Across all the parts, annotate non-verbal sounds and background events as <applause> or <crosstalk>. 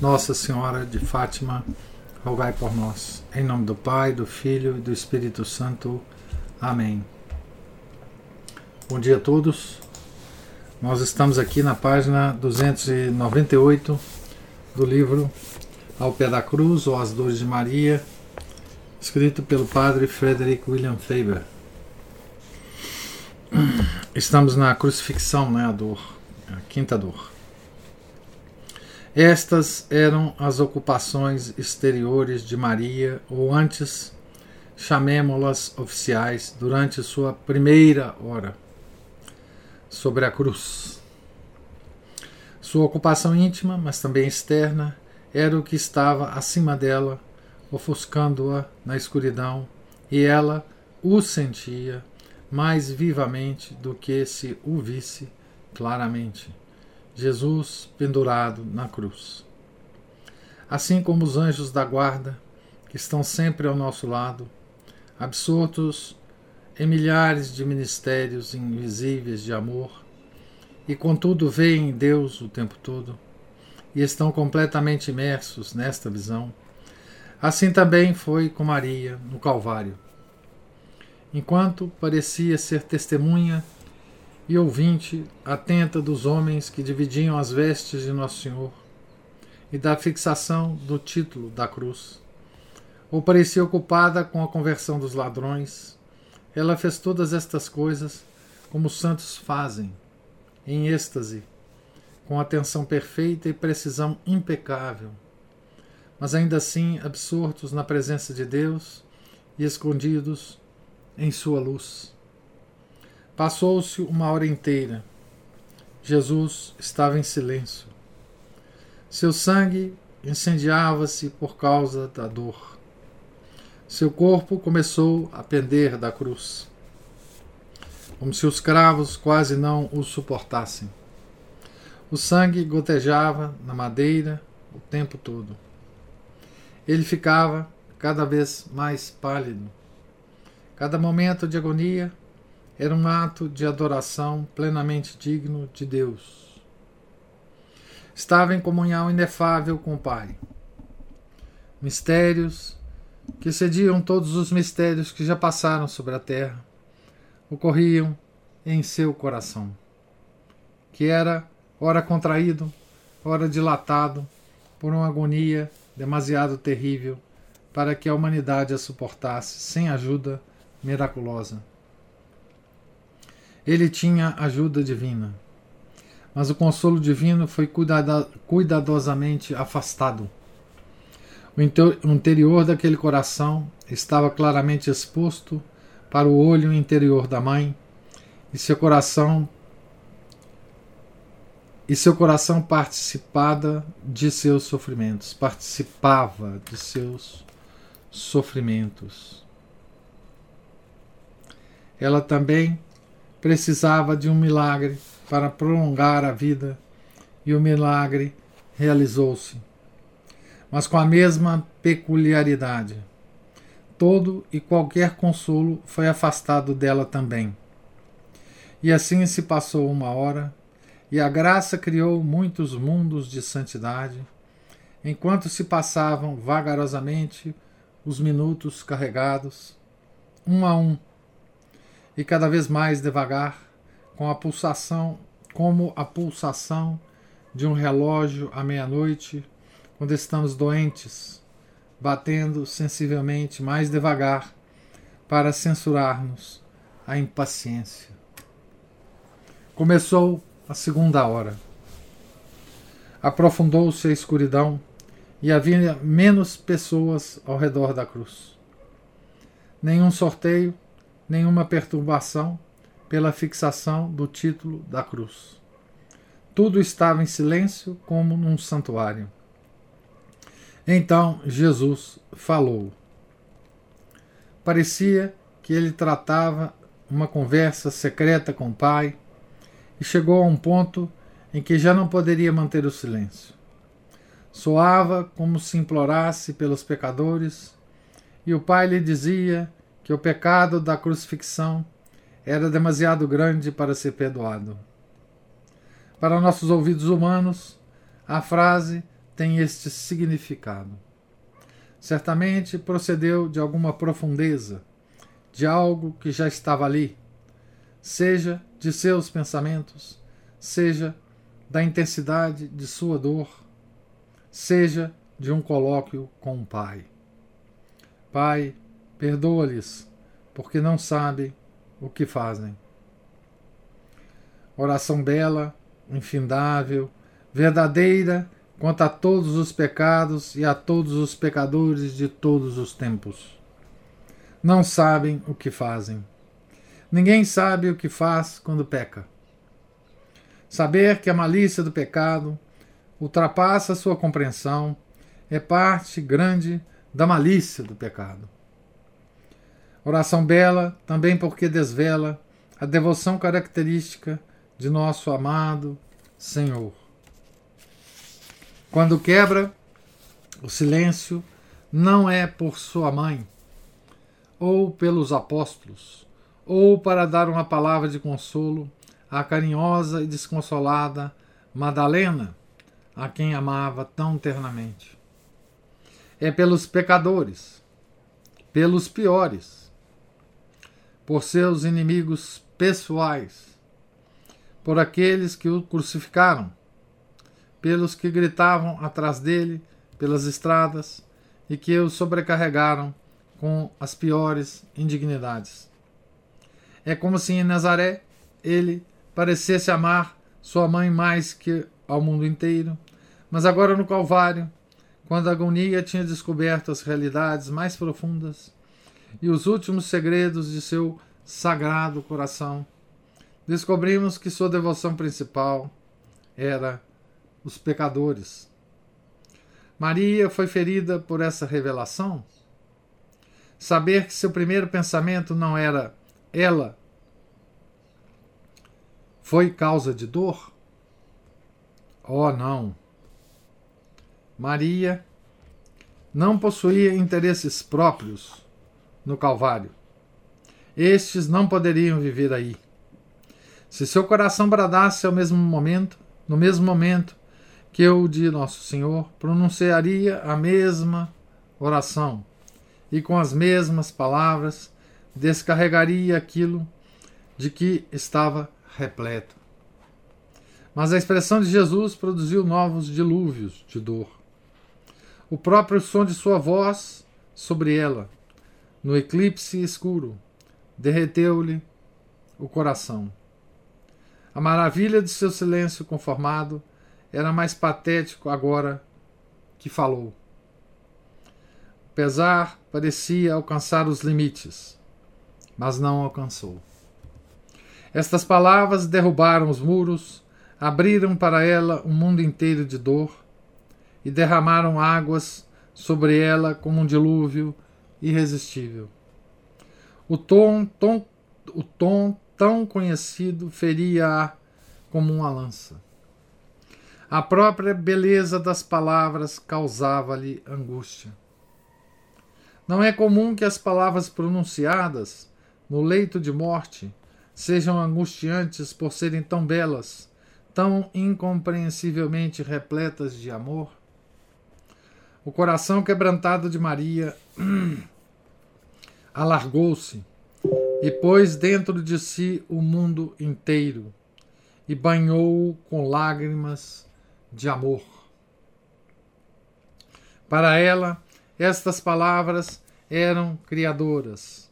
Nossa Senhora de Fátima, rogai por nós. Em nome do Pai, do Filho e do Espírito Santo. Amém. Bom dia a todos. Nós estamos aqui na página 298 do livro Ao Pé da Cruz ou As Dores de Maria, escrito pelo padre Frederick William Faber. Estamos na crucifixão, né, a dor, a quinta dor. Estas eram as ocupações exteriores de Maria, ou antes, chamemo-las oficiais, durante sua primeira hora sobre a cruz. Sua ocupação íntima, mas também externa, era o que estava acima dela, ofuscando-a na escuridão, e ela o sentia mais vivamente do que se o visse claramente. Jesus pendurado na cruz. Assim como os anjos da guarda, que estão sempre ao nosso lado, absortos em milhares de ministérios invisíveis de amor, e contudo veem Deus o tempo todo, e estão completamente imersos nesta visão, assim também foi com Maria no Calvário. Enquanto parecia ser testemunha e ouvinte atenta dos homens que dividiam as vestes de Nosso Senhor e da fixação do título da cruz. Ou parecia ocupada com a conversão dos ladrões, ela fez todas estas coisas como os santos fazem, em êxtase, com atenção perfeita e precisão impecável, mas ainda assim absortos na presença de Deus e escondidos em sua luz. Passou-se uma hora inteira. Jesus estava em silêncio. Seu sangue incendiava-se por causa da dor. Seu corpo começou a pender da cruz, como se os cravos quase não o suportassem. O sangue gotejava na madeira o tempo todo. Ele ficava cada vez mais pálido. Cada momento de agonia era um ato de adoração plenamente digno de Deus. Estava em comunhão inefável com o Pai. Mistérios que cediam todos os mistérios que já passaram sobre a terra ocorriam em seu coração, que era ora contraído, ora dilatado por uma agonia demasiado terrível para que a humanidade a suportasse sem ajuda miraculosa. Ele tinha ajuda divina, mas o consolo divino foi cuidadosamente afastado. O interior daquele coração estava claramente exposto para o olho interior da mãe, e seu coração e seu coração participada de seus sofrimentos, participava de seus sofrimentos. Ela também precisava de um milagre para prolongar a vida e o milagre realizou-se. Mas com a mesma peculiaridade. Todo e qualquer consolo foi afastado dela também. E assim se passou uma hora, e a graça criou muitos mundos de santidade, enquanto se passavam vagarosamente os minutos carregados, um a um, e cada vez mais devagar, com a pulsação, como a pulsação de um relógio à meia-noite, quando estamos doentes, batendo sensivelmente mais devagar para censurar-nos a impaciência. Começou a segunda hora. Aprofundou-se a escuridão e havia menos pessoas ao redor da cruz. Nenhum sorteio, nenhuma perturbação pela fixação do título da cruz. Tudo estava em silêncio, como num santuário. Então Jesus falou. Parecia que ele tratava uma conversa secreta com o pai e chegou a um ponto em que já não poderia manter o silêncio. Soava como se implorasse pelos pecadores, e o pai lhe dizia que o pecado da crucifixão era demasiado grande para ser perdoado. Para nossos ouvidos humanos, a frase tem este significado. Certamente procedeu de alguma profundeza, de algo que já estava ali, seja de seus pensamentos, seja da intensidade de sua dor, seja de um colóquio com o Pai. Pai, perdoa-lhes, porque não sabem o que fazem. Oração bela, infindável, verdadeira quanto a todos os pecados e a todos os pecadores de todos os tempos. Não sabem o que fazem. Ninguém sabe o que faz quando peca. Saber que a malícia do pecado ultrapassa sua compreensão é parte grande da malícia do pecado. Oração bela também porque desvela a devoção característica de nosso amado Senhor. Quando quebra o silêncio, não é por sua mãe, ou pelos apóstolos, ou para dar uma palavra de consolo à carinhosa e desconsolada Madalena, a quem amava tão ternamente. É pelos pecadores, pelos piores, por seus inimigos pessoais, por aqueles que o crucificaram pelos que gritavam atrás dele pelas estradas e que o sobrecarregaram com as piores indignidades. É como se em Nazaré ele parecesse amar sua mãe mais que ao mundo inteiro, mas agora no Calvário, quando a agonia tinha descoberto as realidades mais profundas e os últimos segredos de seu sagrado coração, descobrimos que sua devoção principal era os pecadores. Maria foi ferida por essa revelação? Saber que seu primeiro pensamento não era ela foi causa de dor? Oh, não! Maria não possuía interesses próprios no Calvário. Estes não poderiam viver aí. Se seu coração bradasse ao mesmo momento, no mesmo momento, que eu de Nosso Senhor pronunciaria a mesma oração e com as mesmas palavras descarregaria aquilo de que estava repleto. Mas a expressão de Jesus produziu novos dilúvios de dor. O próprio som de sua voz sobre ela, no eclipse escuro, derreteu-lhe o coração. A maravilha de seu silêncio conformado era mais patético agora que falou. O pesar parecia alcançar os limites, mas não alcançou. Estas palavras derrubaram os muros, abriram para ela um mundo inteiro de dor e derramaram águas sobre ela como um dilúvio irresistível. O tom, tom, o tom tão conhecido feria-a como uma lança. A própria beleza das palavras causava-lhe angústia. Não é comum que as palavras pronunciadas no leito de morte sejam angustiantes por serem tão belas, tão incompreensivelmente repletas de amor? O coração quebrantado de Maria <clears throat> alargou-se e pôs dentro de si o mundo inteiro e banhou-o com lágrimas de amor. Para ela, estas palavras eram criadoras.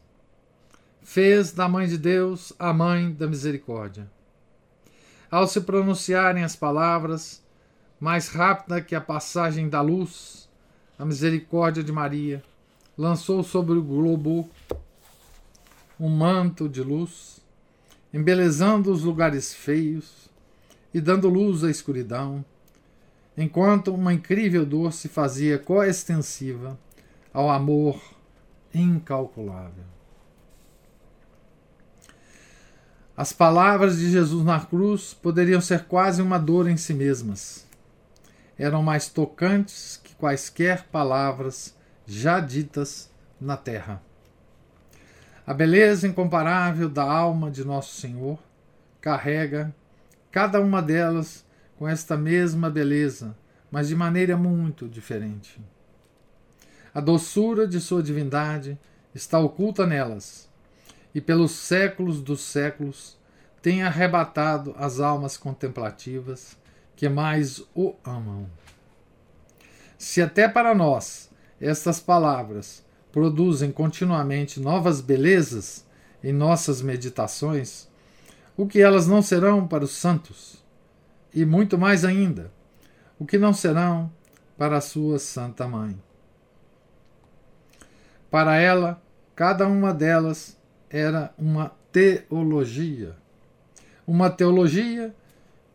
Fez da Mãe de Deus a Mãe da Misericórdia. Ao se pronunciarem as palavras, mais rápida que a passagem da luz, a misericórdia de Maria lançou sobre o globo um manto de luz, embelezando os lugares feios e dando luz à escuridão, enquanto uma incrível dor se fazia coextensiva ao amor incalculável. As palavras de Jesus na cruz poderiam ser quase uma dor em si mesmas. Eram mais tocantes que quaisquer palavras já ditas na terra. A beleza incomparável da alma de Nosso Senhor carrega cada uma delas com esta mesma beleza, mas de maneira muito diferente. A doçura de sua divindade está oculta nelas, e pelos séculos dos séculos tem arrebatado as almas contemplativas que mais o amam. Se até para nós estas palavras produzem continuamente novas belezas em nossas meditações, o que elas não serão para os santos, e muito mais ainda, o que não serão para a sua Santa Mãe. Para ela, cada uma delas era uma teologia. Uma teologia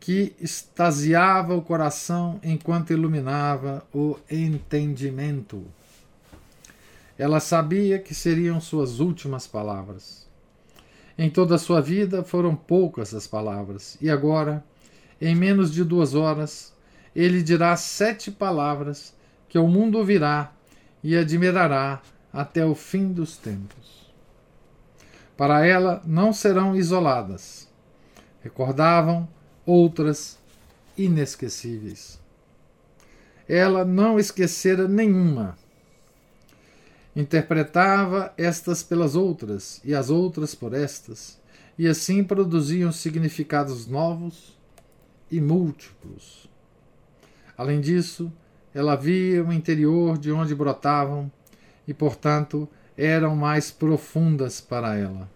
que extasiava o coração enquanto iluminava o entendimento. Ela sabia que seriam suas últimas palavras. Em toda a sua vida foram poucas as palavras, e agora, em menos de duas horas, ele dirá sete palavras que o mundo ouvirá e admirará até o fim dos tempos. Para ela não serão isoladas. Recordavam outras inesquecíveis. Ela não esquecera nenhuma interpretava estas pelas outras e as outras por estas, e assim produziam significados novos e múltiplos. Além disso, ela via o interior de onde brotavam e, portanto, eram mais profundas para ela.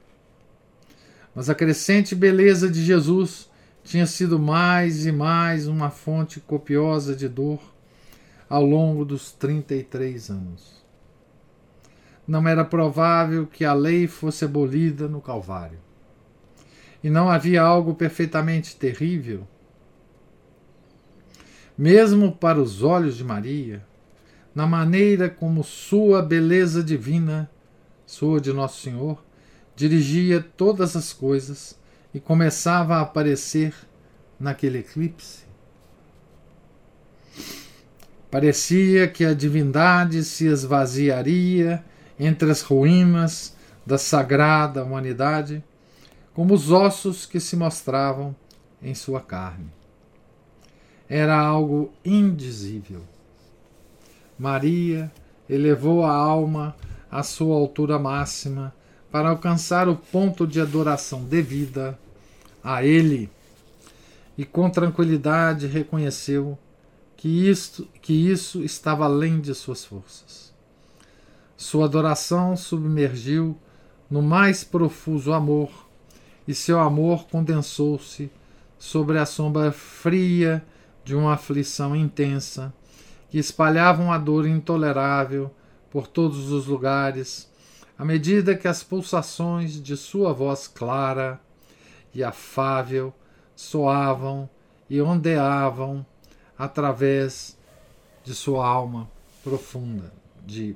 Mas a crescente beleza de Jesus tinha sido mais e mais uma fonte copiosa de dor ao longo dos 33 anos não era provável que a lei fosse abolida no Calvário. E não havia algo perfeitamente terrível. Mesmo para os olhos de Maria, na maneira como sua beleza divina, sua de Nosso Senhor, dirigia todas as coisas e começava a aparecer naquele eclipse. Parecia que a divindade se esvaziaria entre as ruínas da sagrada humanidade, como os ossos que se mostravam em sua carne. Era algo indizível. Maria elevou a alma à sua altura máxima para alcançar o ponto de adoração devida a Ele e com tranquilidade reconheceu que, isto, que isso estava além de suas forças. Sua adoração submergiu no mais profuso amor, e seu amor condensou-se sobre a sombra fria de uma aflição intensa que espalhava uma dor intolerável por todos os lugares, à medida que as pulsações de sua voz clara e afável soavam e ondeavam através de sua alma profunda de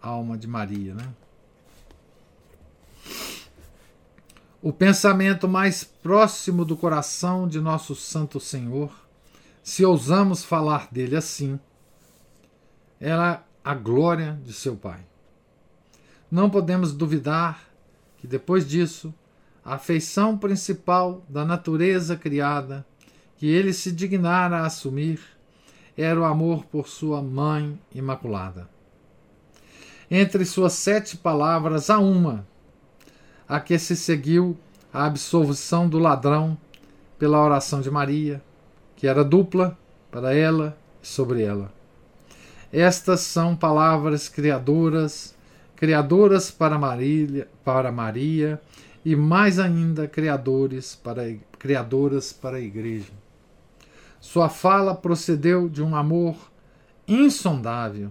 alma de Maria. Né? O pensamento mais próximo do coração de nosso Santo Senhor, se ousamos falar dele assim, era a glória de seu Pai. Não podemos duvidar que depois disso, a afeição principal da natureza criada que ele se dignara a assumir era o amor por sua Mãe Imaculada. Entre suas sete palavras, há uma, a que se seguiu a absolvição do ladrão pela oração de Maria, que era dupla para ela e sobre ela. Estas são palavras criadoras, criadoras para Maria, para Maria e mais ainda criadores para, criadoras para a igreja. Sua fala procedeu de um amor insondável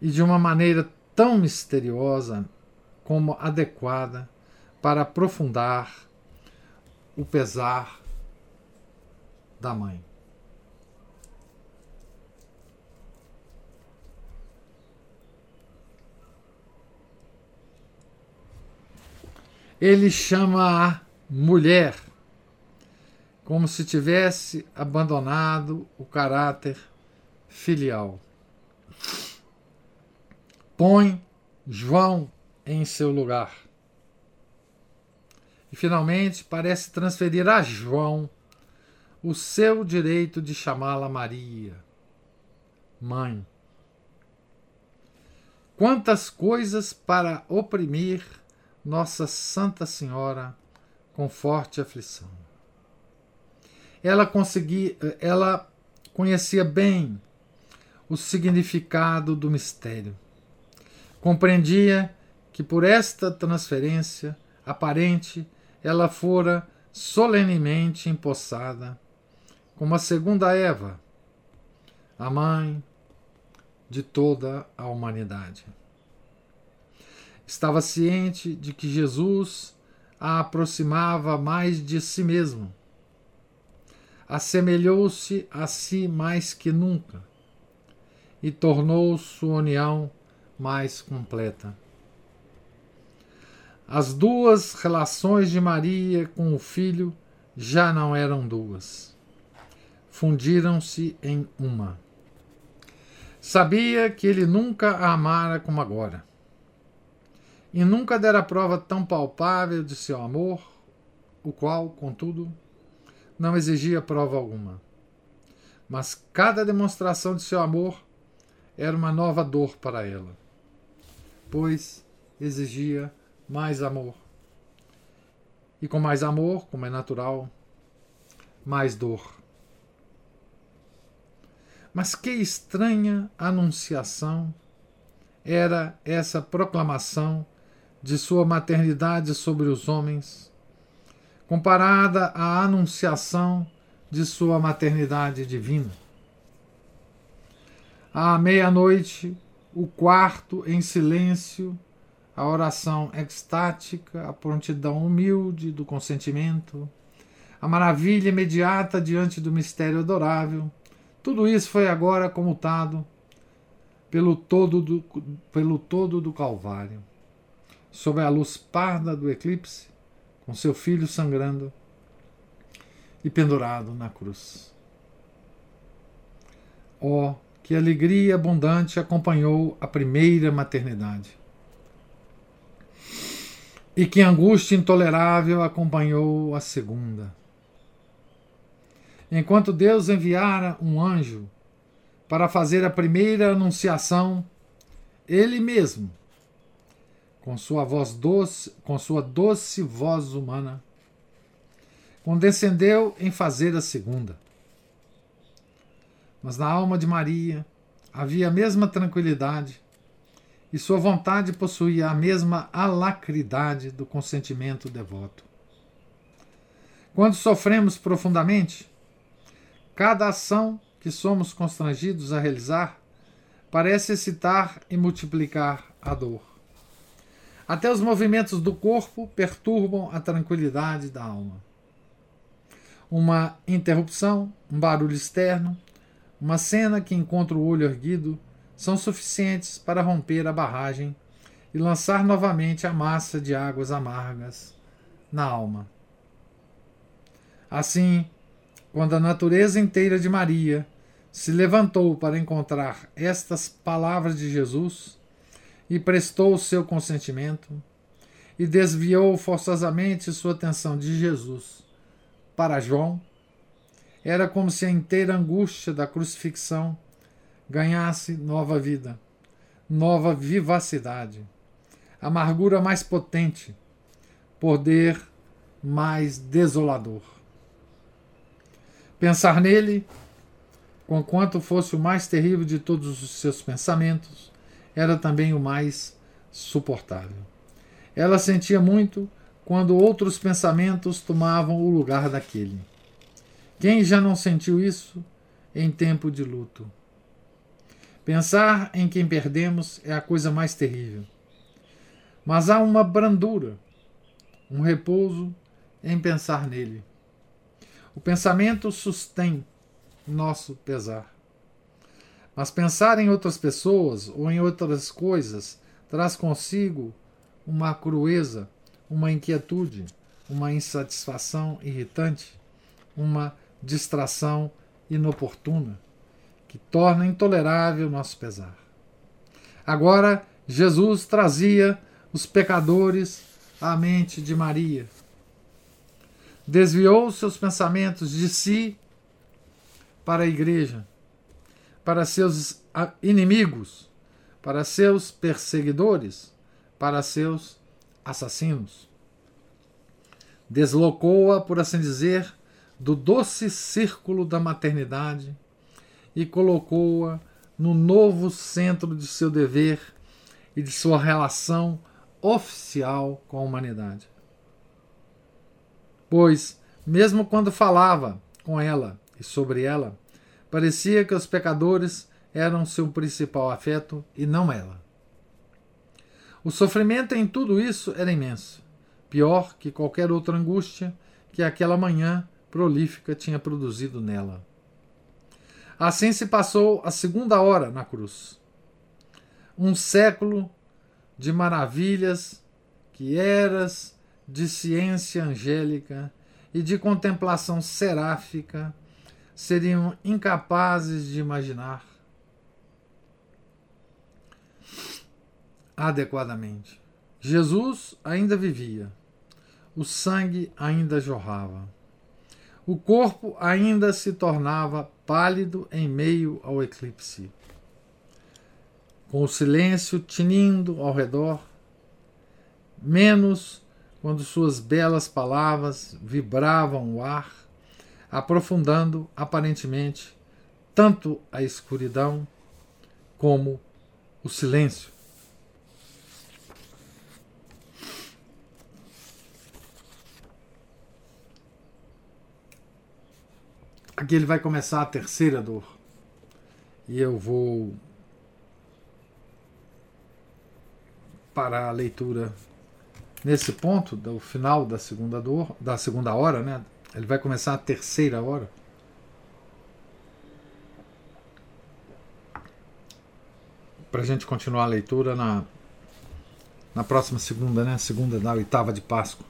e de uma maneira tão misteriosa como adequada para aprofundar o pesar da mãe. Ele chama a mulher como se tivesse abandonado o caráter filial. Põe João em seu lugar. E finalmente parece transferir a João o seu direito de chamá-la Maria, mãe. Quantas coisas para oprimir Nossa Santa Senhora com forte aflição. Ela conseguia, ela conhecia bem o significado do mistério. Compreendia que por esta transferência aparente ela fora solenemente empossada como a segunda Eva, a mãe de toda a humanidade. Estava ciente de que Jesus a aproximava mais de si mesmo. Assemelhou-se a si mais que nunca e tornou sua união mais completa. As duas relações de Maria com o filho já não eram duas. Fundiram-se em uma. Sabia que ele nunca a amara como agora. E nunca dera prova tão palpável de seu amor, o qual, contudo, não exigia prova alguma. Mas cada demonstração de seu amor era uma nova dor para ela, pois exigia mais amor. E com mais amor, como é natural, mais dor. Mas que estranha anunciação era essa proclamação de sua maternidade sobre os homens, comparada à anunciação de sua maternidade divina. À meia-noite, o quarto em silêncio a oração extática, a prontidão humilde do consentimento, a maravilha imediata diante do mistério adorável, tudo isso foi agora comutado pelo todo do, pelo todo do Calvário, sob a luz parda do eclipse, com seu filho sangrando e pendurado na cruz. Oh, que alegria abundante acompanhou a primeira maternidade! e que angústia intolerável acompanhou a segunda. Enquanto Deus enviara um anjo para fazer a primeira anunciação, ele mesmo, com sua voz doce, com sua doce voz humana, condescendeu em fazer a segunda. Mas na alma de Maria havia a mesma tranquilidade e sua vontade possuía a mesma alacridade do consentimento devoto. Quando sofremos profundamente, cada ação que somos constrangidos a realizar parece excitar e multiplicar a dor. Até os movimentos do corpo perturbam a tranquilidade da alma. Uma interrupção, um barulho externo, uma cena que encontra o olho erguido são suficientes para romper a barragem e lançar novamente a massa de águas amargas na alma. Assim, quando a natureza inteira de Maria se levantou para encontrar estas palavras de Jesus e prestou o seu consentimento, e desviou forçosamente sua atenção de Jesus para João, era como se a inteira angústia da crucifixão ganhasse nova vida, nova vivacidade, amargura mais potente, poder mais desolador. Pensar nele, conquanto fosse o mais terrível de todos os seus pensamentos, era também o mais suportável. Ela sentia muito quando outros pensamentos tomavam o lugar daquele. Quem já não sentiu isso em tempo de luto? Pensar em quem perdemos é a coisa mais terrível. Mas há uma brandura, um repouso em pensar nele. O pensamento sustém nosso pesar. Mas pensar em outras pessoas ou em outras coisas traz consigo uma crueza, uma inquietude, uma insatisfação irritante, uma distração inoportuna, que torna intolerável nosso pesar. Agora, Jesus trazia os pecadores à mente de Maria. Desviou seus pensamentos de si para a igreja, para seus inimigos, para seus perseguidores, para seus assassinos. Deslocou-a, por assim dizer, do doce círculo da maternidade e colocou-a no novo centro de seu dever e de sua relação oficial com a humanidade. Pois, mesmo quando falava com ela e sobre ela, parecia que os pecadores eram seu principal afeto e não ela. O sofrimento em tudo isso era imenso, pior que qualquer outra angústia que aquela manhã prolífica tinha produzido nela. Assim se passou a segunda hora na cruz. Um século de maravilhas que eras de ciência angélica e de contemplação seráfica seriam incapazes de imaginar adequadamente. Jesus ainda vivia, o sangue ainda jorrava, o corpo ainda se tornava pálido em meio ao eclipse. Com o silêncio tinindo ao redor, menos quando suas belas palavras vibravam o ar, aprofundando aparentemente tanto a escuridão como o silêncio. Aqui ele vai começar a terceira dor. E eu vou parar a leitura nesse ponto, do final da segunda dor, da segunda hora, né? Ele vai começar a terceira hora. Para a gente continuar a leitura na, na próxima segunda, né? Segunda da oitava de Páscoa.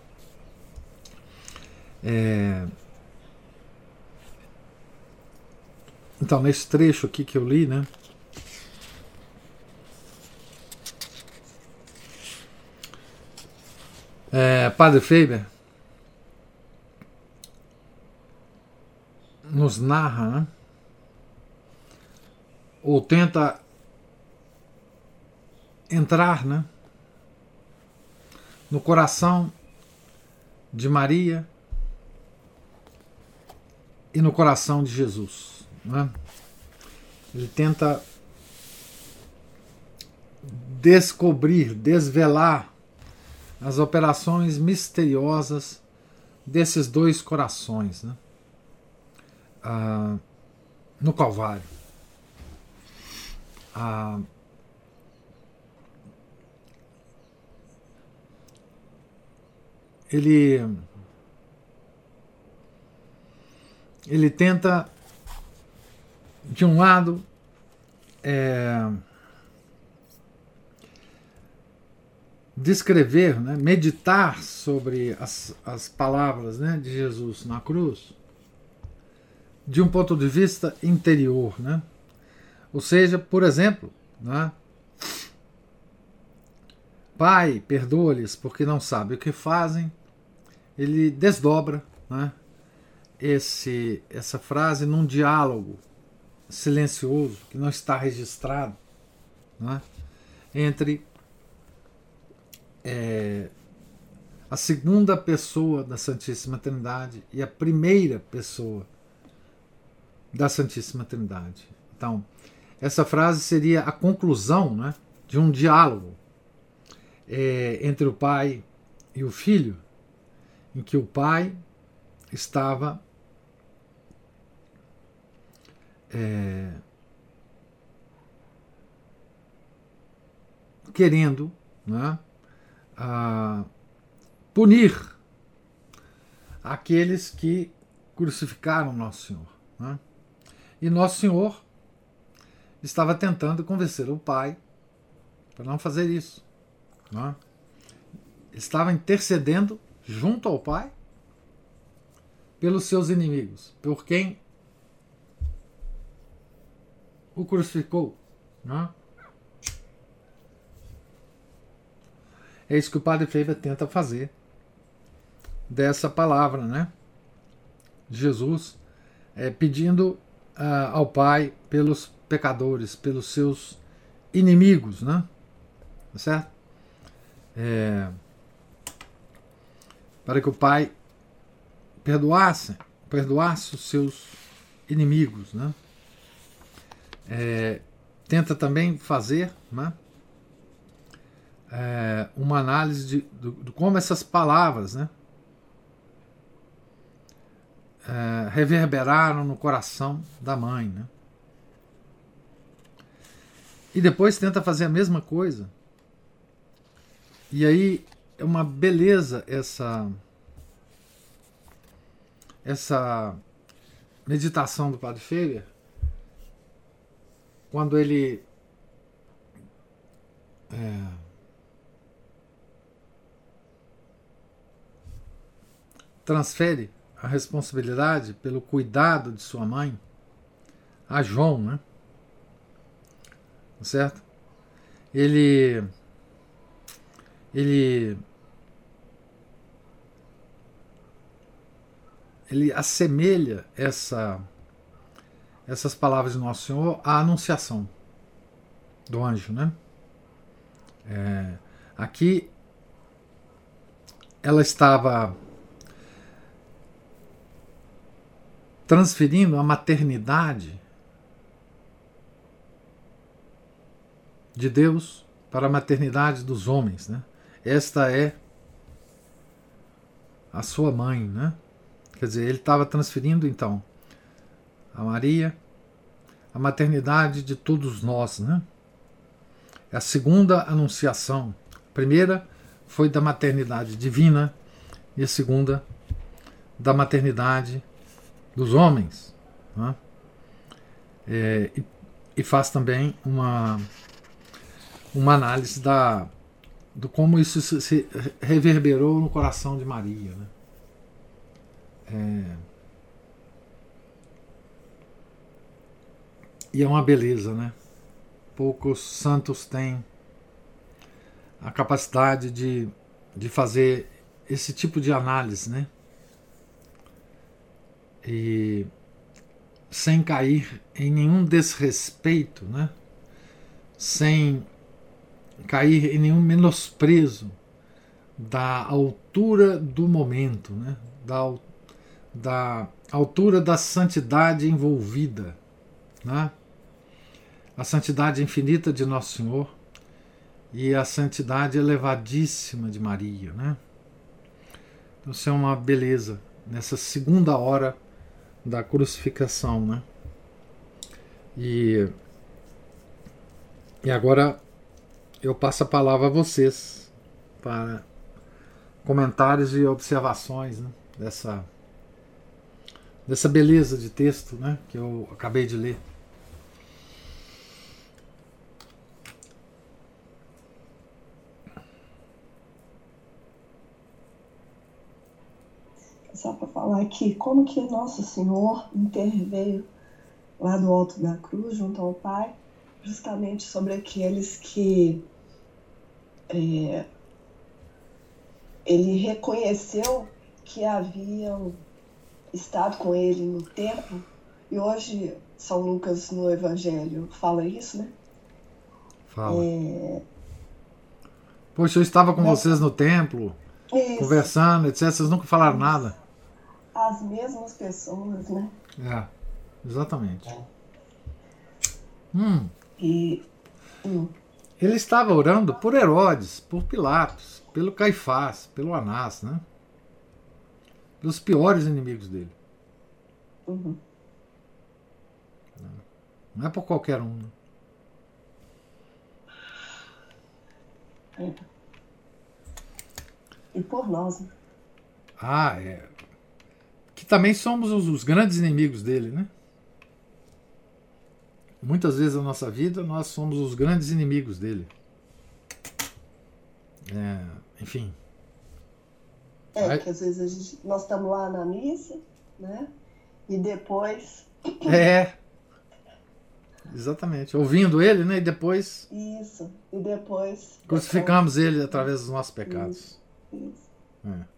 É, Então, nesse trecho aqui que eu li, né? É, Padre Faber nos narra, né? ou tenta entrar, né? no coração de Maria e no coração de Jesus. Né? Ele tenta descobrir, desvelar as operações misteriosas desses dois corações né? Ah, no Calvário. Ah, ele ele tenta de um lado, é, descrever, né, meditar sobre as, as palavras né, de Jesus na cruz de um ponto de vista interior. Né? Ou seja, por exemplo, né, Pai, perdoa-lhes porque não sabem o que fazem. Ele desdobra né, esse, essa frase num diálogo silencioso, que não está registrado, é? entre é, a segunda pessoa da Santíssima Trindade e a primeira pessoa da Santíssima Trindade. Então, essa frase seria a conclusão né, de um diálogo é, entre o pai e o filho, em que o pai estava é, querendo né, a, punir aqueles que crucificaram Nosso Senhor. Né? E Nosso Senhor estava tentando convencer o Pai para não fazer isso. Né? Estava intercedendo junto ao Pai pelos seus inimigos, por quem o crucificou. Né? É isso que o Padre Feiva tenta fazer dessa palavra, né? Jesus é, pedindo ao Pai pelos pecadores, pelos seus inimigos, né? Tá certo? É, para que o Pai perdoasse, perdoasse os seus inimigos, né? É, tenta também fazer, né? É, uma análise de, de, de como essas palavras, né? É, reverberaram no coração da mãe. Né? E depois tenta fazer a mesma coisa. E aí é uma beleza essa essa meditação do Padre Feger quando ele é, transfere a responsabilidade pelo cuidado de sua mãe a João, né? Certo? Ele ele ele assemelha essa essas palavras de Nosso Senhor à anunciação do anjo, né? É, aqui ela estava transferindo a maternidade de Deus para a maternidade dos homens. Né? Esta é a sua mãe. Né? Quer dizer, ele estava transferindo então a Maria a maternidade de todos nós. Né? É a segunda anunciação. A primeira foi da maternidade divina e a segunda da maternidade dos homens. Né? É, e, e, faz também uma, uma análise da, do como isso se, reverberou no coração de Maria. Né? É, e é uma beleza, né? Poucos santos têm a capacidade de, de fazer esse tipo de análise, né? E sem cair em nenhum desrespeito, né? sem cair em nenhum menosprezo da altura do momento, né? da, da altura da santidade envolvida, né? a santidade infinita de Nosso Senhor e a santidade elevadíssima de Maria. Né? Então, isso é uma beleza nessa segunda hora da crucificação, né? E, e agora eu passo a palavra a vocês para comentários e observações né, dessa, dessa beleza de texto né, que eu acabei de ler. Só para falar aqui como que Nosso Senhor interveio lá do alto da cruz, junto ao Pai, justamente sobre aqueles que é, ele reconheceu que haviam estado com ele no templo, e hoje São Lucas no Evangelho fala isso, né? Fala. É... Poxa, eu estava com vocês no templo, isso. conversando, etc. Vocês nunca falaram isso. nada as mesmas pessoas, né? É, exatamente. É. Hum. E. Hum. Ele estava orando por Herodes, por Pilatos, pelo Caifás, pelo Anás, né? Pelos piores inimigos dele. Uhum. Não é por qualquer um. Né? É. E por nós. Né? Ah, é que também somos os, os grandes inimigos dele, né? Muitas vezes na nossa vida nós somos os grandes inimigos dele. É, enfim. É, Aí... que às vezes gente, nós estamos lá na missa, né? E depois. É. Exatamente. Ouvindo ele, né? E depois. Isso. E depois. Crucificamos depois... ele através dos nossos pecados. Isso. Isso. É.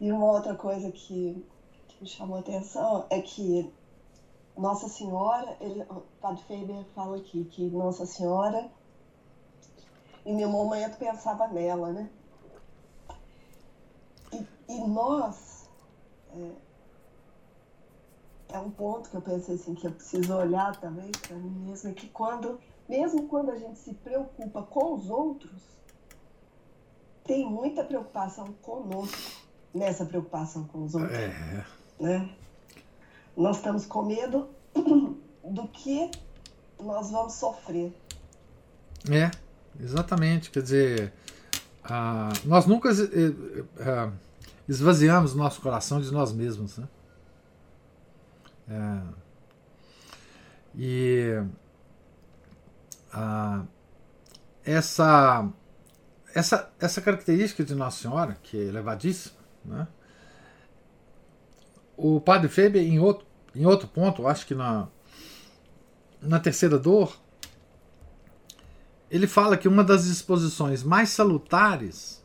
E uma outra coisa que, que me chamou a atenção é que Nossa Senhora, ele, o Padre Faber fala aqui que Nossa Senhora, em nenhum momento pensava nela, né? E, e nós, é, é, um ponto que eu pensei assim, que eu preciso olhar também para mim mesma, é que quando, mesmo quando a gente se preocupa com os outros, tem muita preocupação conosco nessa preocupação com os outros. É. Né? Nós estamos com medo <clears throat> do que nós vamos sofrer. É, exatamente. Quer dizer, ah, nós nunca eh, eh, esvaziamos nosso coração de nós mesmos. Né? É, e ah, essa, essa, essa característica de Nossa Senhora, que é elevadíssima, né? O padre Feber, em outro, em outro ponto, acho que na, na terceira dor, ele fala que uma das disposições mais salutares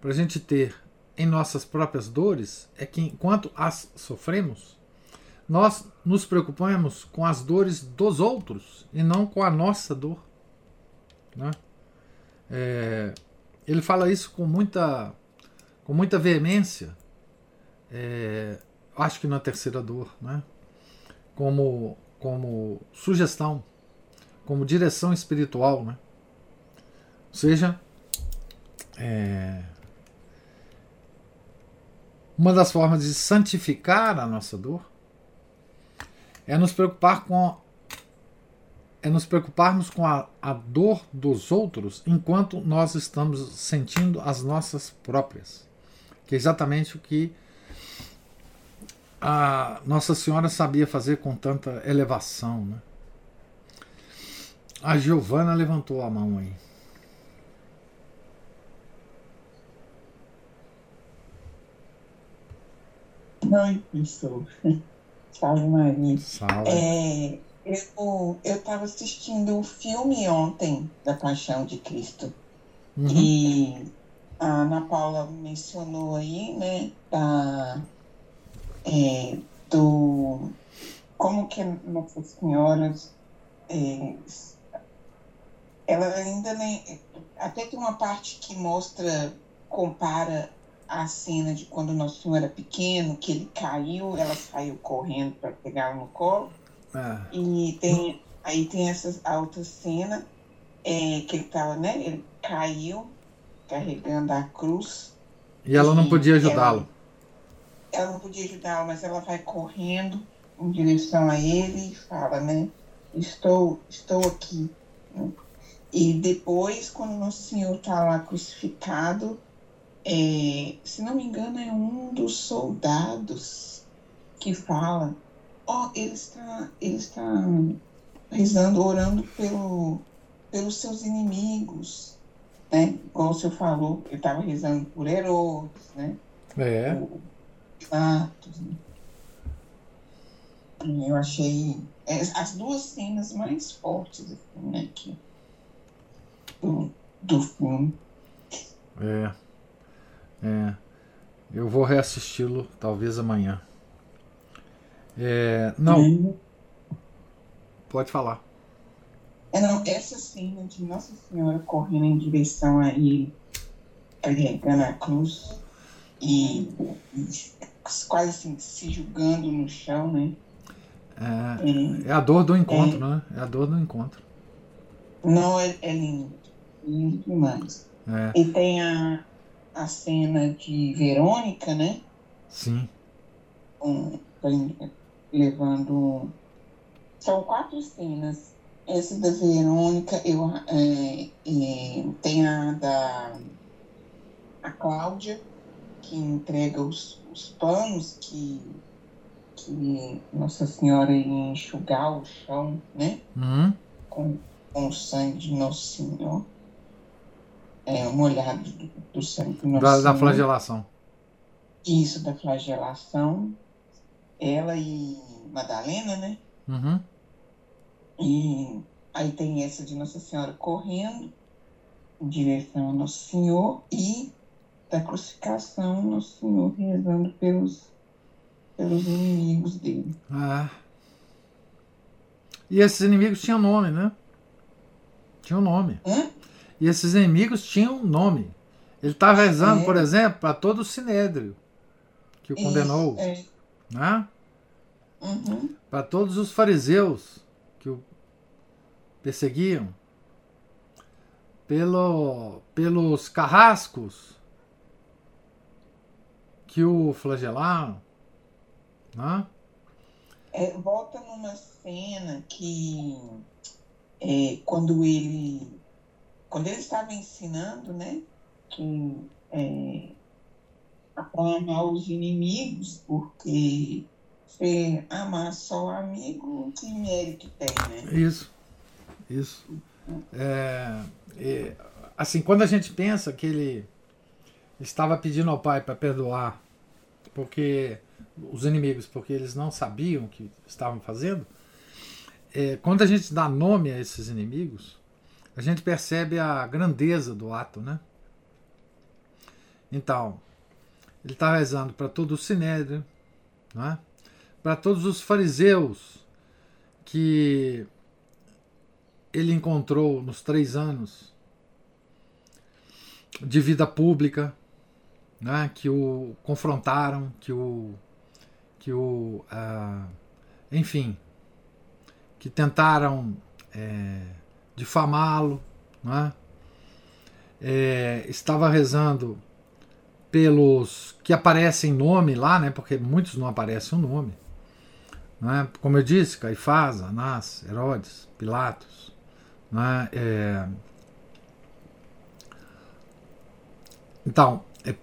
para a gente ter em nossas próprias dores é que enquanto as sofremos, nós nos preocupamos com as dores dos outros e não com a nossa dor. Né? É, ele fala isso com muita com muita veemência, é, acho que na terceira dor, né? como, como sugestão, como direção espiritual. Né? Ou seja, é, uma das formas de santificar a nossa dor é nos preocupar com é nos preocuparmos com a, a dor dos outros enquanto nós estamos sentindo as nossas próprias que é exatamente o que a Nossa Senhora sabia fazer com tanta elevação. Né? A Giovana levantou a mão aí. Oi, pessoal. <laughs> Salve Maria. Salve. É, eu estava assistindo o filme ontem da Paixão de Cristo. Uhum. E a Ana Paula mencionou aí, né, da, é, do como que Nossa Senhora é, ela ainda nem, até tem uma parte que mostra, compara a cena de quando Nosso Senhor era pequeno, que ele caiu, ela saiu correndo para pegá-lo no colo. Ah. E tem, aí tem essa outra cena é, que ele tava, né? Ele caiu, carregando a cruz. E ela não podia ajudá-lo. Ela, ela, não podia ajudá-lo, mas ela vai correndo em direção a ele e fala, né? Estou, estou aqui. Né? E depois, quando Nosso Senhor está lá crucificado, é, se não me engano, é um dos soldados que fala, ó, oh, ele está, ele está rezando, orando pelo, pelos seus inimigos né? Como o senhor falou, ele estava rezando por Herodes, né? É. Por Pilatos, né? Eu achei as duas cenas mais fortes assim, né, aqui, do, do filme. É. É. Eu vou reassisti-lo talvez amanhã. É, não. Pode falar. É, não, essa cena de Nossa Senhora correndo em direção a ele, carregando a cruz e, e quase assim se julgando no chão, né? É, é, é a dor do encontro, é, né? É a dor do encontro. Não, é, é lindo. Lindo demais. É. E tem a, a cena de Verônica, né? Sim. Um, levando. São quatro cenas essa da Verônica, eu é, é, tem a da a Cláudia, que entrega os, os panos que, que Nossa Senhora ia enxugar o chão, né? Uhum. Com, com o sangue de Nosso Senhor. É, olhar do, do sangue do Nosso da, Senhor. da flagelação. Isso, da flagelação. Ela e Madalena, né? Uhum. E aí tem essa de Nossa Senhora correndo em direção ao Nosso Senhor e da crucificação Nosso Senhor rezando pelos, pelos inimigos dele. Ah. E esses inimigos tinham nome, né? Tinham nome. Hã? E esses inimigos tinham nome. Ele está rezando, É. por exemplo, para todo o sinédrio que o condenou, é. né? Uhum. para todos os fariseus que o perseguiam, pelo, pelos carrascos que o flagelaram, né? É, volta numa cena que é, quando ele quando ele estava ensinando, né, que é, para amar os inimigos, porque você amar só o amigo, que mérito tem, né? Isso, isso. É, é, assim, quando a gente pensa que ele estava pedindo ao pai para perdoar porque os inimigos, porque eles não sabiam o que estavam fazendo, é, quando a gente dá nome a esses inimigos, a gente percebe a grandeza do ato, né? Então, ele está rezando para todo o sinédrio, né? Para todos os fariseus que ele encontrou nos três anos de vida pública, né, que o confrontaram, que o, que o, ah, enfim, que tentaram é, difamá-lo, né, é, estava rezando pelos que aparecem nome lá, né, porque muitos não aparecem o nome, né, como eu disse, Caifás, Anás, Herodes, Pilatos, né, é, então é,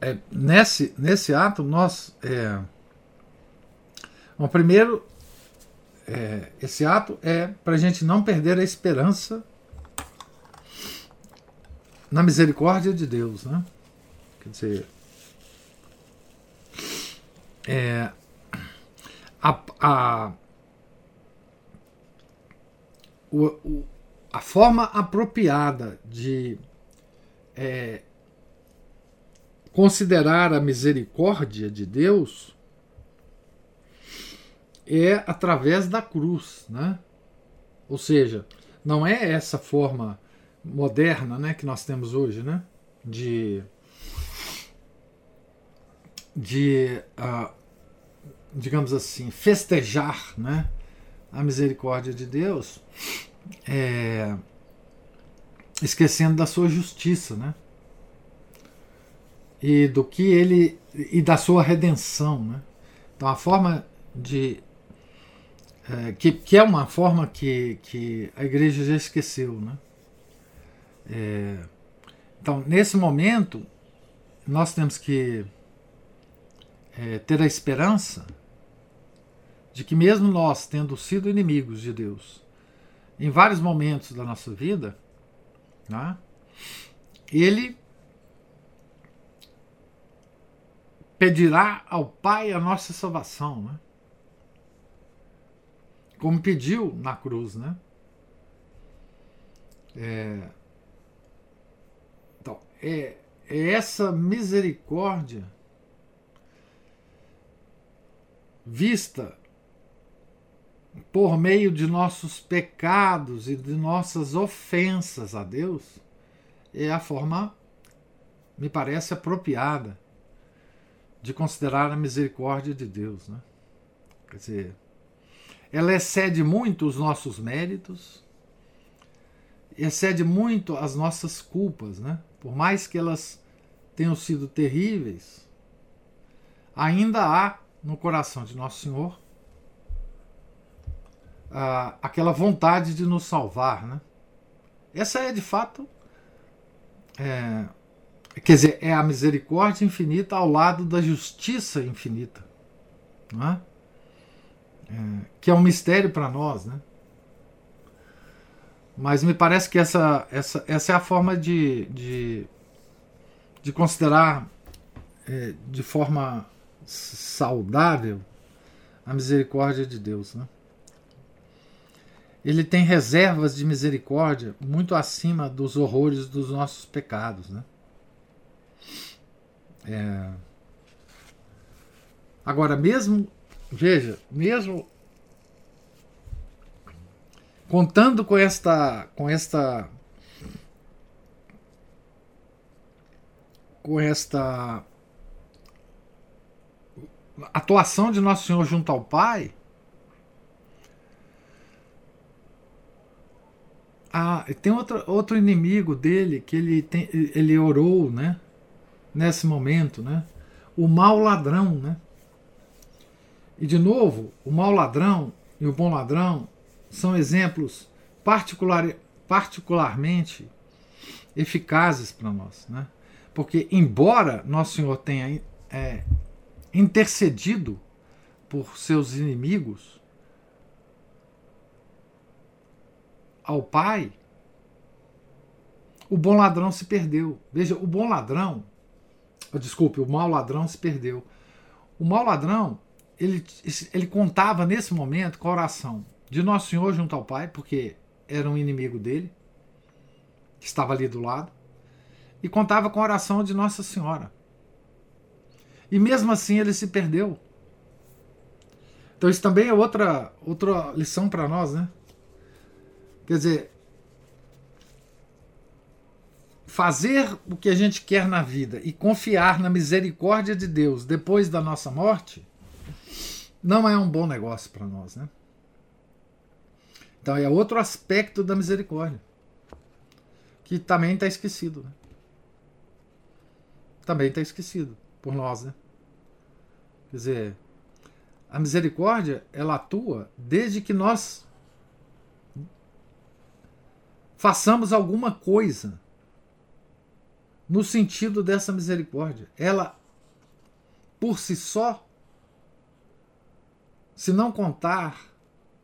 é, nesse nesse ato nós é, bom, primeiro é, esse ato é para a gente não perder a esperança na misericórdia de Deus, né? Quer dizer, é, a, a, o, o, a forma apropriada de é, considerar a misericórdia de Deus é através da cruz, né? Ou seja, não é essa forma moderna, né, que nós temos hoje, né, de de uh, digamos assim festejar, né, a misericórdia de Deus, é, esquecendo da sua justiça, né, e do que ele e da sua redenção, né. Então a forma de é, que, que é uma forma que, que a igreja já esqueceu, né? É, então, nesse momento, nós temos que é, ter a esperança de que, mesmo nós tendo sido inimigos de Deus em vários momentos da nossa vida, né, Ele pedirá ao Pai a nossa salvação, né? como pediu na cruz, né? É, então, é, é essa misericórdia vista por meio de nossos pecados e de nossas ofensas a Deus, é a forma, me parece, apropriada de considerar a misericórdia de Deus. Né? Quer dizer, ela excede muito os nossos méritos, excede muito as nossas culpas, né? Por mais que elas tenham sido terríveis, ainda há no coração de Nosso Senhor aquela vontade de nos salvar, né? Essa é de fato é, Quer dizer, é a misericórdia infinita ao lado da justiça infinita. Não é? É, que é um mistério para nós, né? Mas me parece que essa, essa, essa é a forma de, de, de considerar é, de forma saudável a misericórdia de Deus. Né? Ele tem reservas de misericórdia muito acima dos horrores dos nossos pecados. Né? É... Agora, mesmo, veja, mesmo contando com esta, com esta, com esta atuação de Nosso Senhor junto ao Pai, ah, tem outro, outro inimigo dele que ele, tem, ele orou, né? Nesse momento, né? O mau ladrão, né? E de novo, o mau ladrão e o bom ladrão são exemplos particular, particularmente eficazes para nós, né? Porque embora Nosso Senhor tenha é, intercedido por seus inimigos ao Pai, o bom ladrão se perdeu. Veja, o bom ladrão, desculpe, o mau ladrão se perdeu. O mau ladrão, ele, ele contava nesse momento com a oração de Nosso Senhor junto ao Pai, porque era um inimigo dele, que estava ali do lado, e contava com a oração de Nossa Senhora. E mesmo assim ele se perdeu. Então isso também é outra, outra lição para nós, né? Quer dizer, fazer o que a gente quer na vida e confiar na misericórdia de Deus depois da nossa morte não é um bom negócio para nós, né? Então é outro aspecto da misericórdia que também está esquecido, né? Também está esquecido por nós, né? Quer dizer, a misericórdia, ela atua desde que nós façamos alguma coisa no sentido dessa misericórdia. Ela, por si só, se não contar,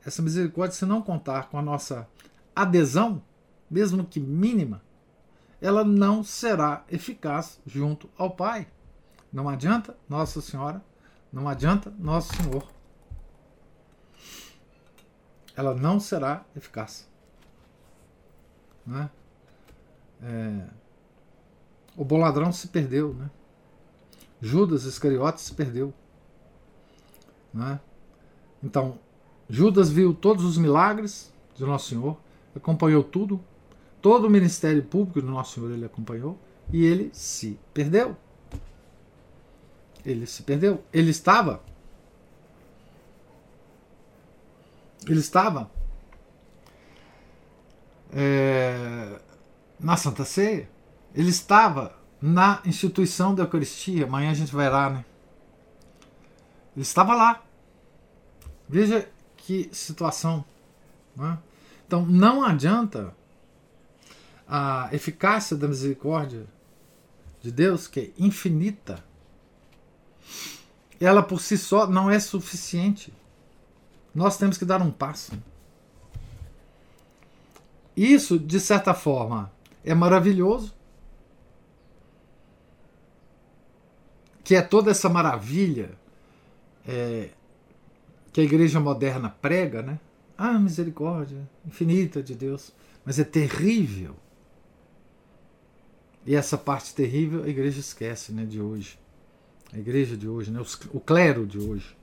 essa misericórdia, se não contar com a nossa adesão, mesmo que mínima, ela não será eficaz junto ao Pai. Não adianta Nossa Senhora não adianta Nosso Senhor. Ela não será eficaz. Né? É, o bom ladrão se perdeu. Né? Judas Iscariotes se perdeu. Né? Então, Judas viu todos os milagres de Nosso Senhor, acompanhou tudo, todo o ministério público do Nosso Senhor ele acompanhou e ele se perdeu. Ele se perdeu. Ele estava. Ele estava é, na Santa Ceia. Ele estava na instituição da Eucaristia. Amanhã a gente vai lá, né? Ele estava lá. Veja que situação. Né? Então não adianta a eficácia da misericórdia de Deus, que é infinita, ela por si só não é suficiente. Nós temos que dar um passo. Isso, de certa forma, é maravilhoso. Que é toda essa maravilha é, que a igreja moderna prega, né? Ah, misericórdia infinita de Deus. Mas é terrível. E essa parte terrível a igreja esquece né, de hoje a igreja de hoje, né? o clero de hoje,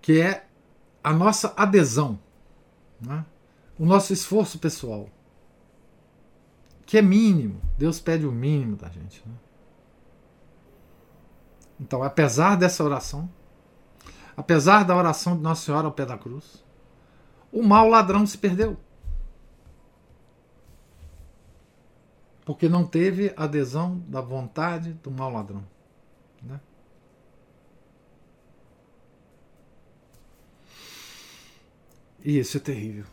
que é a nossa adesão, né? o nosso esforço pessoal, que é mínimo. Deus pede o mínimo da gente. Né? Então, apesar dessa oração, apesar da oração de Nossa Senhora ao pé da cruz, o mau ladrão se perdeu. porque não teve adesão da vontade do mau ladrão. Né? E isso é terrível.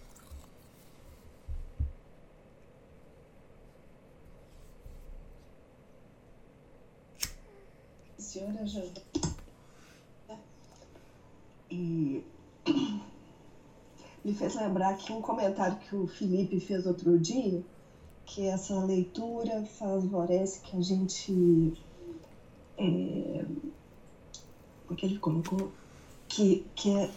Senhora ajuda. E <clears throat> me fez lembrar que um comentário que o Felipe fez outro dia, que é essa leitura favorece que a gente. Eh, é, porque ele colocou que, que é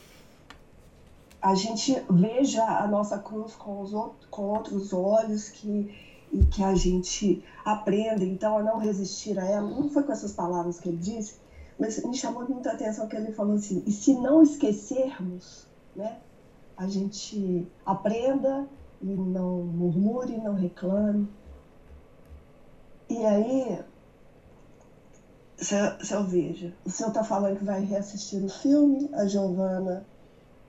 a gente veja a nossa cruz com, os, com outros olhos, que, e que a gente aprenda então a não resistir a ela. Não foi com essas palavras que ele disse, mas me chamou muita atenção que ele falou assim: e se não esquecermos, né, a gente aprenda e não murmure, não reclame. E aí, se eu vejo, o senhor está falando que vai reassistir o filme, a Giovana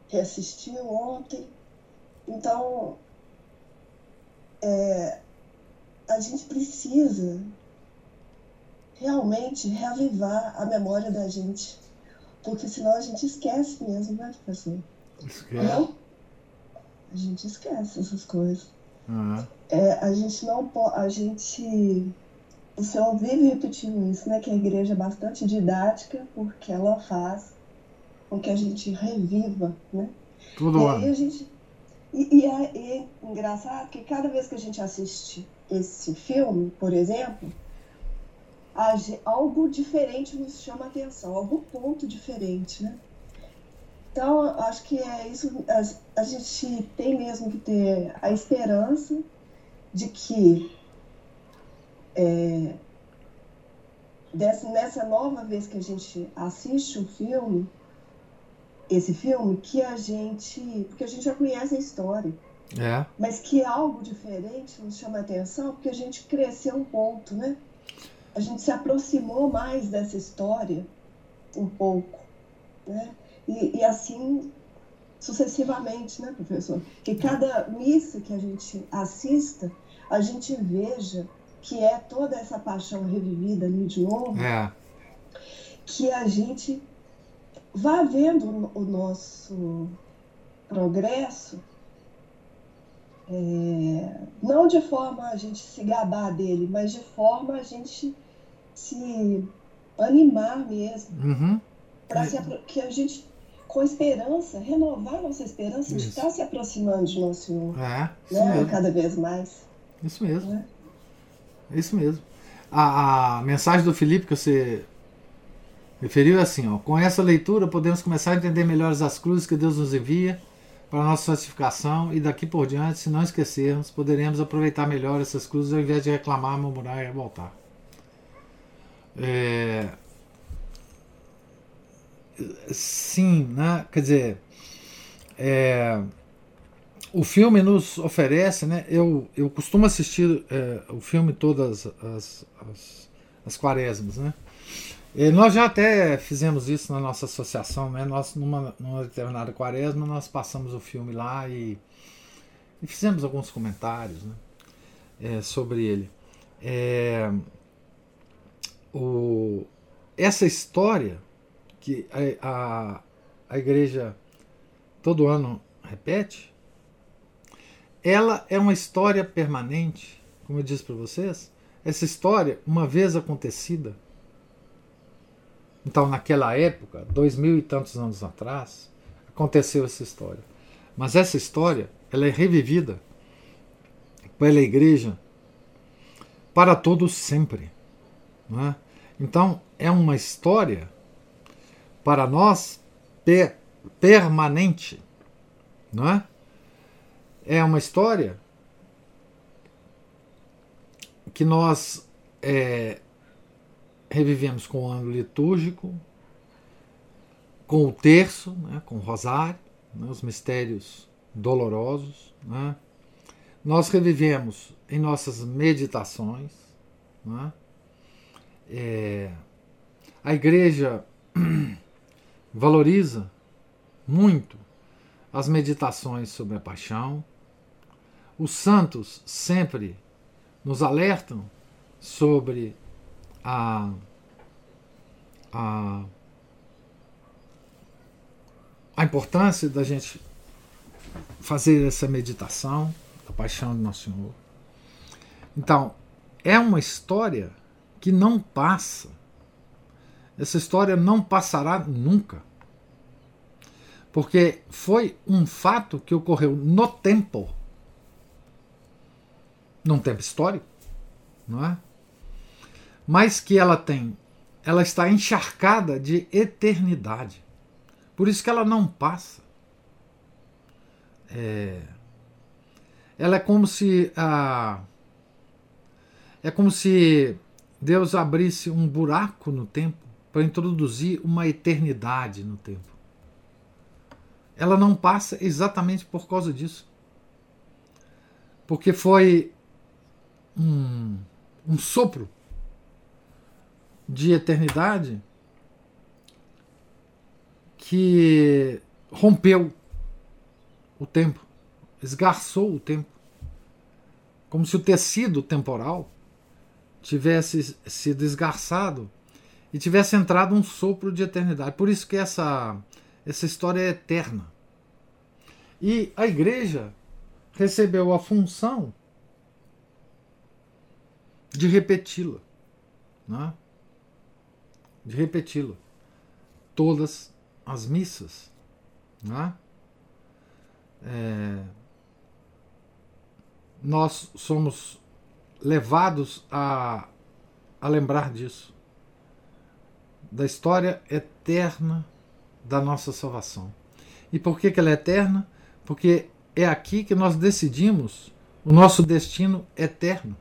reassistiu ontem. Então, é, a gente precisa realmente reavivar a memória da gente. Porque senão a gente esquece mesmo, né, professor? Esquece. Não? A gente esquece essas coisas. Uhum. É, a gente não pode. A gente. O senhor vive repetindo isso, né? Que a igreja é bastante didática, porque ela faz com que a gente reviva, né? Tudo e aí a gente. E, e, é, e é engraçado que cada vez que a gente assiste esse filme, por exemplo, algo diferente nos chama a atenção, algum ponto diferente, né? Então, acho que é isso, a, a gente tem mesmo que ter a esperança de que é, dessa, nessa nova vez que a gente assiste o filme, esse filme, que a gente. Porque a gente já conhece a história. É. Mas que algo diferente nos chama a atenção, porque a gente cresceu um ponto, né? a gente se aproximou mais dessa história um pouco, né? E, e assim sucessivamente, né, professor? Que cada missa que a gente assista, a gente veja que é toda essa paixão revivida ali de novo, é. que a gente vá vendo o nosso progresso é, não de forma a gente se gabar dele, mas de forma a gente se animar mesmo. Uhum. Para que a gente, com esperança, renovar nossa esperança Isso. de estar se aproximando de Nosso Senhor. É, né? cada vez mais. Isso mesmo. Né? Isso mesmo. A, a mensagem do Felipe que você referiu assim: ó, com essa leitura podemos começar a entender melhor as cruzes que Deus nos envia para a nossa santificação e daqui por diante, se não esquecermos, poderemos aproveitar melhor essas cruzes ao invés de reclamar, murmurar e revoltar. É... Sim, né? quer dizer, é... o filme nos oferece, né? eu, eu costumo assistir é, o filme todas as, as, as quaresmas, né? E nós já até fizemos isso na nossa associação, né? Nós, numa, numa determinada quaresma, nós passamos o filme lá e, e fizemos alguns comentários né? É, sobre ele. É, o, essa história que a, a, a igreja todo ano repete, ela é uma história permanente, como eu disse para vocês. Essa história, uma vez acontecida, então naquela época, dois mil e tantos anos atrás, aconteceu essa história. Mas essa história, ela é revivida pela igreja para todos sempre. É? Então, é uma história para nós per permanente, não é? É uma história que nós é, revivemos com o ano litúrgico, com o terço, né, com o rosário, né, os mistérios dolorosos. Né? Nós revivemos em nossas meditações. Né? é, a igreja <clears throat> valoriza muito as meditações sobre a paixão. Os santos sempre nos alertam sobre a, a, a importância da gente fazer essa meditação da paixão de Nosso Senhor. Então, é uma história que não passa. Essa história não passará nunca. Porque foi um fato que ocorreu no tempo, num tempo histórico, não é? Mas que ela tem, ela está encharcada de eternidade. Por isso que ela não passa. É, ela é como se a é como se Deus abrisse um buraco no tempo para introduzir uma eternidade no tempo. Ela não passa exatamente por causa disso. Porque foi um, um sopro de eternidade que rompeu o tempo, esgarçou o tempo, como se o tecido temporal tivesse sido esgarçado e tivesse entrado um sopro de eternidade. Por isso que essa, essa história é eterna. E a igreja recebeu a função de repeti-la. Né? De repeti-la. Todas as missas. Né? É, nós somos levados a, a lembrar disso, da história eterna da nossa salvação. E por que, que ela é eterna? Porque é aqui que nós decidimos o nosso destino eterno.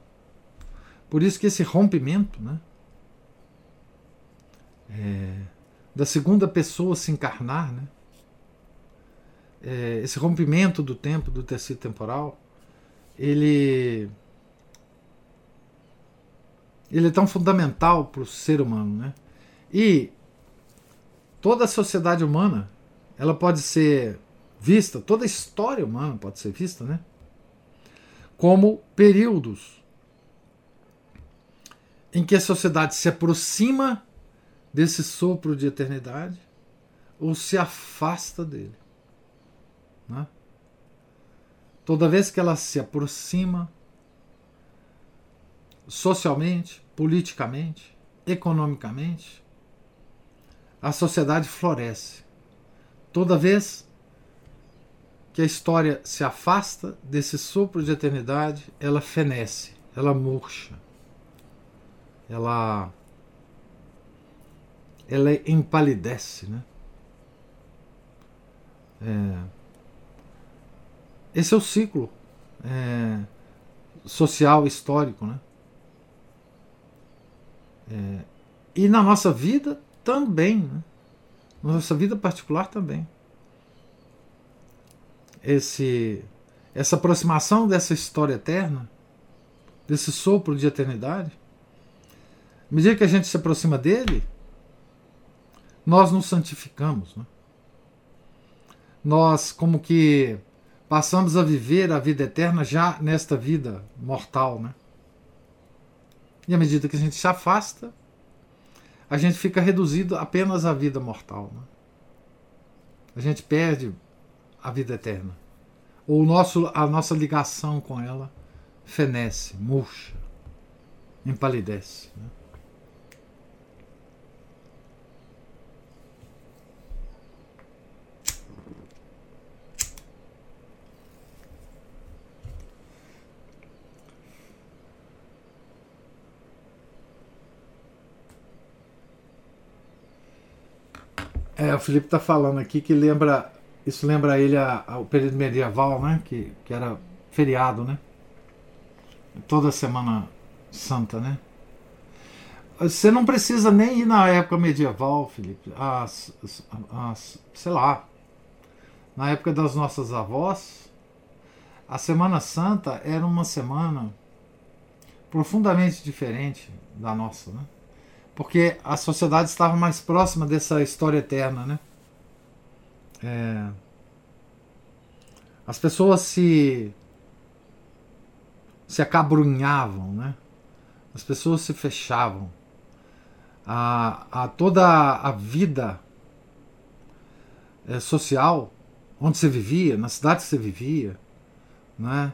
Por isso que esse rompimento né, é, da segunda pessoa se encarnar, né, é, esse rompimento do tempo, do tecido temporal, ele ele é tão fundamental para o ser humano, né? E toda a sociedade humana, ela pode ser vista, toda a história humana pode ser vista, né? Como períodos em que a sociedade se aproxima desse sopro de eternidade ou se afasta dele. Né? Toda vez que ela se aproxima socialmente, politicamente, economicamente, a sociedade floresce. Toda vez que a história se afasta desse sopro de eternidade, ela fenece, ela murcha, ela ela empalidece, né? É, esse é o ciclo é, social histórico, né? É, e na nossa vida também, né? na nossa vida particular também. Esse, essa aproximação dessa história eterna, desse sopro de eternidade, à medida que a gente se aproxima dele, nós nos santificamos. Né? Nós, como que passamos a viver a vida eterna já nesta vida mortal, né? E à medida que a gente se afasta, a gente fica reduzido apenas à vida mortal. Né? A gente perde a vida eterna. Ou o nosso, a nossa ligação com ela fenece, murcha, empalidece. Né? É, o Felipe está falando aqui que lembra. Isso lembra ele ao período medieval, né? Que, que era feriado, né? Toda semana santa, né? Você não precisa nem ir na época medieval, Felipe. As, as, as, sei lá. Na época das nossas avós, a Semana Santa era uma semana profundamente diferente da nossa, né? Porque a sociedade estava mais próxima dessa história eterna, né? É, as pessoas se se acabrunhavam, né? As pessoas se fechavam. A, a toda a vida é, social onde você vivia, na cidade que você vivia, né?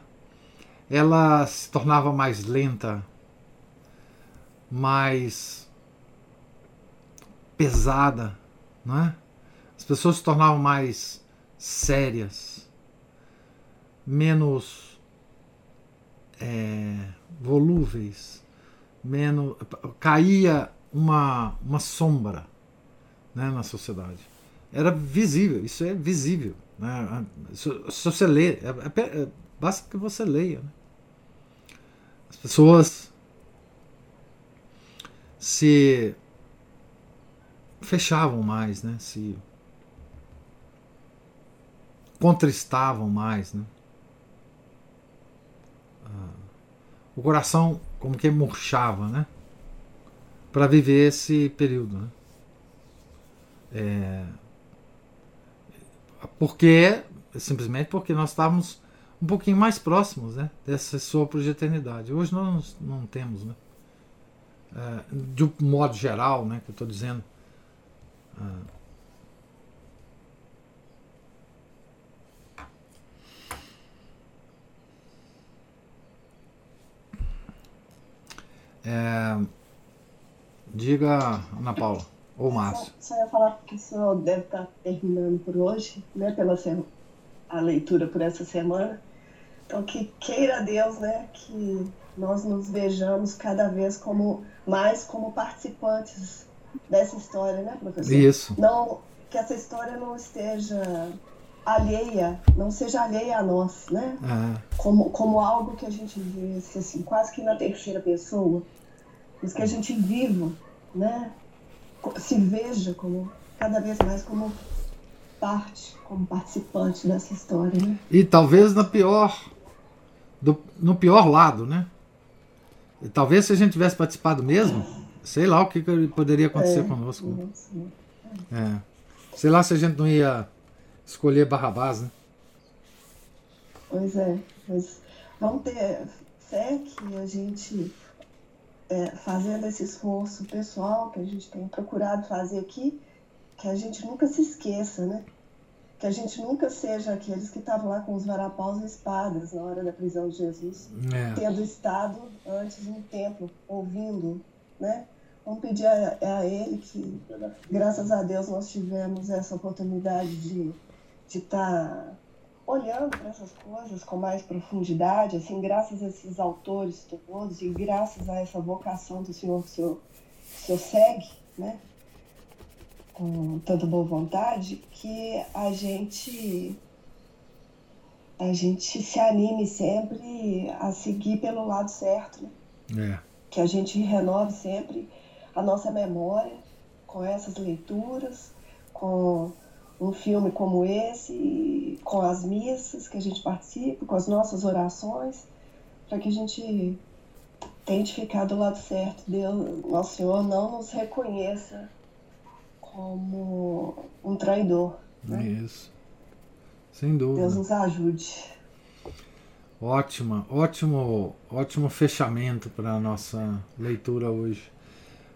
Ela se tornava mais lenta, mais pesada, não é? As pessoas se tornavam mais sérias, menos é, volúveis, menos caía uma, uma sombra né, na sociedade. Era visível, isso é visível. Né? Se, se você lê, é, é, é, basta que você leia. Né? As pessoas se fechavam mais, né? se contristavam mais. Né? Ah, o coração como que murchava, né? para viver esse período. Né? É, porque simplesmente porque nós estávamos um pouquinho mais próximos né, dessa sopro de eternidade. Hoje nós não temos, né? É, de um modo geral, né, que eu estou dizendo. É, diga, Ana Paula. Ou Márcio. Só, só ia falar que o senhor deve estar terminando por hoje, né, pela a leitura por essa semana. Então, que queira Deus, né, que nós nos vejamos cada vez como mais como participantes dessa história, né, professor? Isso. Não, que essa história não esteja alheia, não seja alheia a nós, né? Ah. Como, como algo que a gente vê assim, quase que na terceira pessoa, mas que a gente viva, né? se veja como cada vez mais como parte, como participante dessa história, né? E talvez na pior, do, no pior lado, né? E talvez se a gente tivesse participado mesmo, sei lá o que, que poderia acontecer é, conosco. É. Sei lá se a gente não ia escolher Barrabás, né? Pois é, mas vamos ter fé que a gente é, fazendo esse esforço pessoal que a gente tem procurado fazer aqui, que a gente nunca se esqueça, né? Que a gente nunca seja aqueles que estavam lá com os varapaus e espadas na hora da prisão de Jesus, é. tendo estado antes no templo, ouvindo, né? Vamos pedir a, a Ele que, graças a Deus, nós tivemos essa oportunidade de estar tá olhando para essas coisas com mais profundidade, assim, graças a esses autores todos e graças a essa vocação do Senhor que o Senhor, o senhor segue, né? Com tanta boa vontade, que a gente a gente se anime sempre a seguir pelo lado certo, né? É. Que a gente renove sempre a nossa memória com essas leituras, com um filme como esse, com as missas que a gente participa, com as nossas orações, para que a gente tente ficar do lado certo. Deus, nosso Senhor não nos reconheça como um traidor. Né? Isso. Sem dúvida. Deus nos ajude. Ótima, ótimo, ótimo fechamento para a nossa leitura hoje.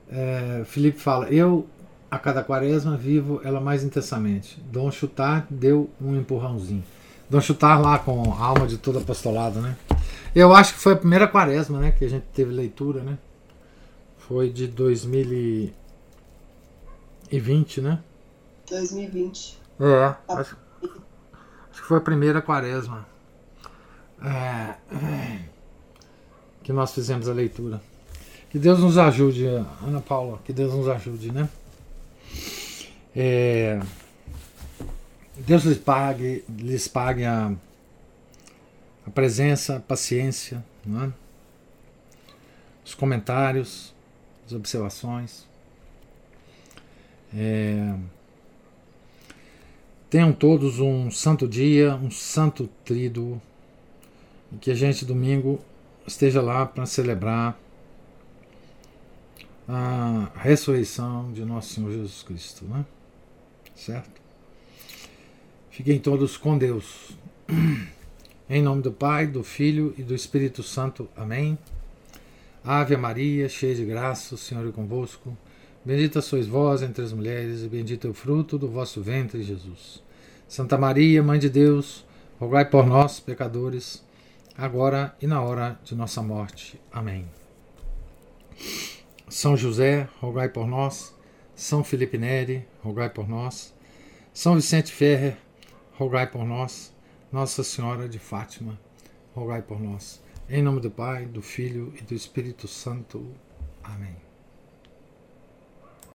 É, Felipe fala, eu a cada quaresma vivo ela mais intensamente. Dom Chutar deu um empurrãozinho. Dom Chutar lá com a alma de todo apostolado, né? Eu acho que foi a primeira quaresma, né? Que a gente teve leitura, né? Foi de 2020, né? 2020. É, acho, acho que foi a primeira quaresma que nós fizemos a leitura. Que Deus nos ajude, Ana Paula, que Deus nos ajude, né? É, Deus lhes pague, lhes pague a, a presença, a paciência, é? os comentários, as observações. É, tenham todos um santo dia, um santo tríduo, e que a gente domingo esteja lá para celebrar a ressurreição de nosso Senhor Jesus Cristo, né? Certo? Fiquem todos com Deus. <clears throat> Em nome do Pai, do Filho e do Espírito Santo. Amém. Ave Maria, cheia de graça, o Senhor é convosco. Bendita sois vós entre as mulheres, e bendito é o fruto do vosso ventre, Jesus. Santa Maria, Mãe de Deus, rogai por nós, pecadores, agora e na hora de nossa morte. Amém. São José, rogai por nós. São Felipe Neri, rogai por nós. São Vicente Ferrer, rogai por nós. Nossa Senhora de Fátima, rogai por nós. Em nome do Pai, do Filho e do Espírito Santo. Amém.